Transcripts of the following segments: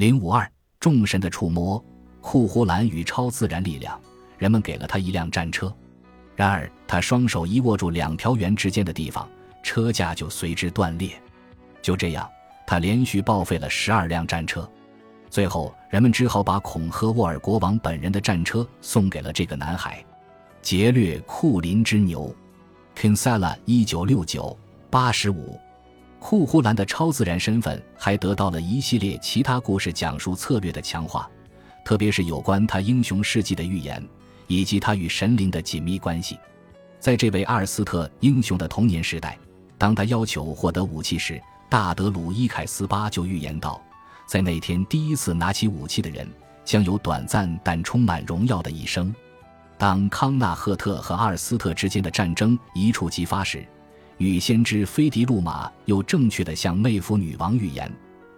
零五二众神的触摸，库胡兰与超自然力量。人们给了他一辆战车，然而他双手一握住两条圆之间的地方，车架就随之断裂。就这样，他连续报废了十二辆战车。最后，人们只好把孔赫沃尔国王本人的战车送给了这个男孩——劫掠库林之牛。Kinsella，一九六九八十五。库呼兰的超自然身份还得到了一系列其他故事讲述策略的强化，特别是有关他英雄事迹的预言。以及他与神灵的紧密关系，在这位阿尔斯特英雄的童年时代，当他要求获得武器时，大德鲁伊凯斯巴就预言道，在那天第一次拿起武器的人将有短暂但充满荣耀的一生。当康纳赫特和阿尔斯特之间的战争一触即发时，女先知菲迪路马又正确地向妹夫女王预言，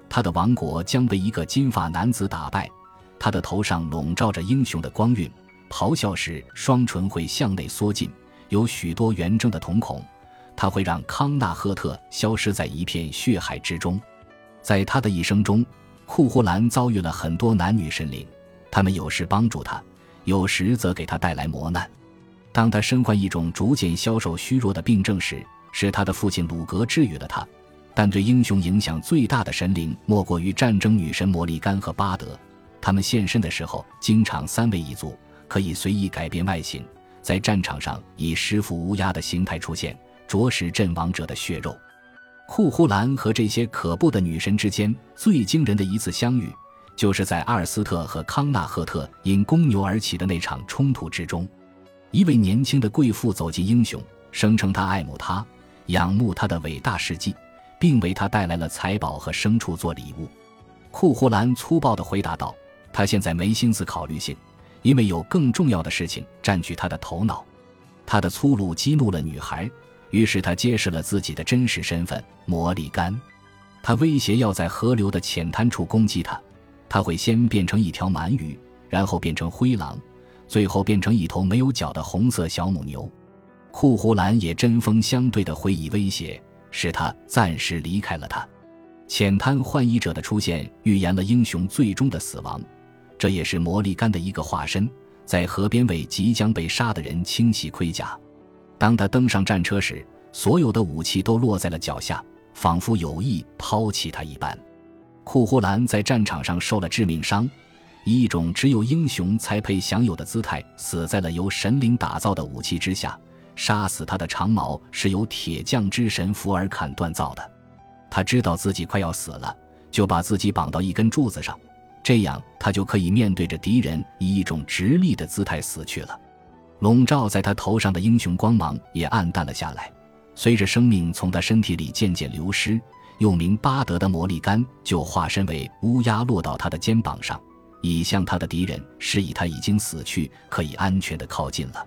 她的王国将被一个金发男子打败，他的头上笼罩着英雄的光晕。咆哮时，双唇会向内缩进，有许多圆睁的瞳孔。他会让康纳赫特消失在一片血海之中。在他的一生中，库胡兰遭遇了很多男女神灵，他们有时帮助他，有时则给他带来磨难。当他身患一种逐渐消瘦虚弱的病症时，是他的父亲鲁格治愈了他。但对英雄影响最大的神灵，莫过于战争女神摩利甘和巴德。他们现身的时候，经常三位一组。可以随意改变外形，在战场上以师傅乌鸦的形态出现，啄食阵亡者的血肉。库呼兰和这些可怖的女神之间最惊人的一次相遇，就是在阿尔斯特和康纳赫特因公牛而起的那场冲突之中。一位年轻的贵妇走进英雄，声称她爱慕他，仰慕他的伟大事迹，并为他带来了财宝和牲畜做礼物。库胡兰粗暴地回答道：“他现在没心思考虑性。”因为有更重要的事情占据他的头脑，他的粗鲁激怒了女孩，于是他揭示了自己的真实身份——魔力干。他威胁要在河流的浅滩处攻击他，他会先变成一条鳗鱼，然后变成灰狼，最后变成一头没有角的红色小母牛。库胡兰也针锋相对地回以威胁，使他暂时离开了他。浅滩幻疑者的出现预言了英雄最终的死亡。这也是魔力干的一个化身，在河边为即将被杀的人清洗盔甲。当他登上战车时，所有的武器都落在了脚下，仿佛有意抛弃他一般。库胡兰在战场上受了致命伤，以一种只有英雄才配享有的姿态死在了由神灵打造的武器之下。杀死他的长矛是由铁匠之神福尔坎锻造的。他知道自己快要死了，就把自己绑到一根柱子上。这样，他就可以面对着敌人，以一种直立的姿态死去了。笼罩在他头上的英雄光芒也暗淡了下来，随着生命从他身体里渐渐流失，又名巴德的魔力杆就化身为乌鸦，落到他的肩膀上，以向他的敌人示意他已经死去，可以安全的靠近了。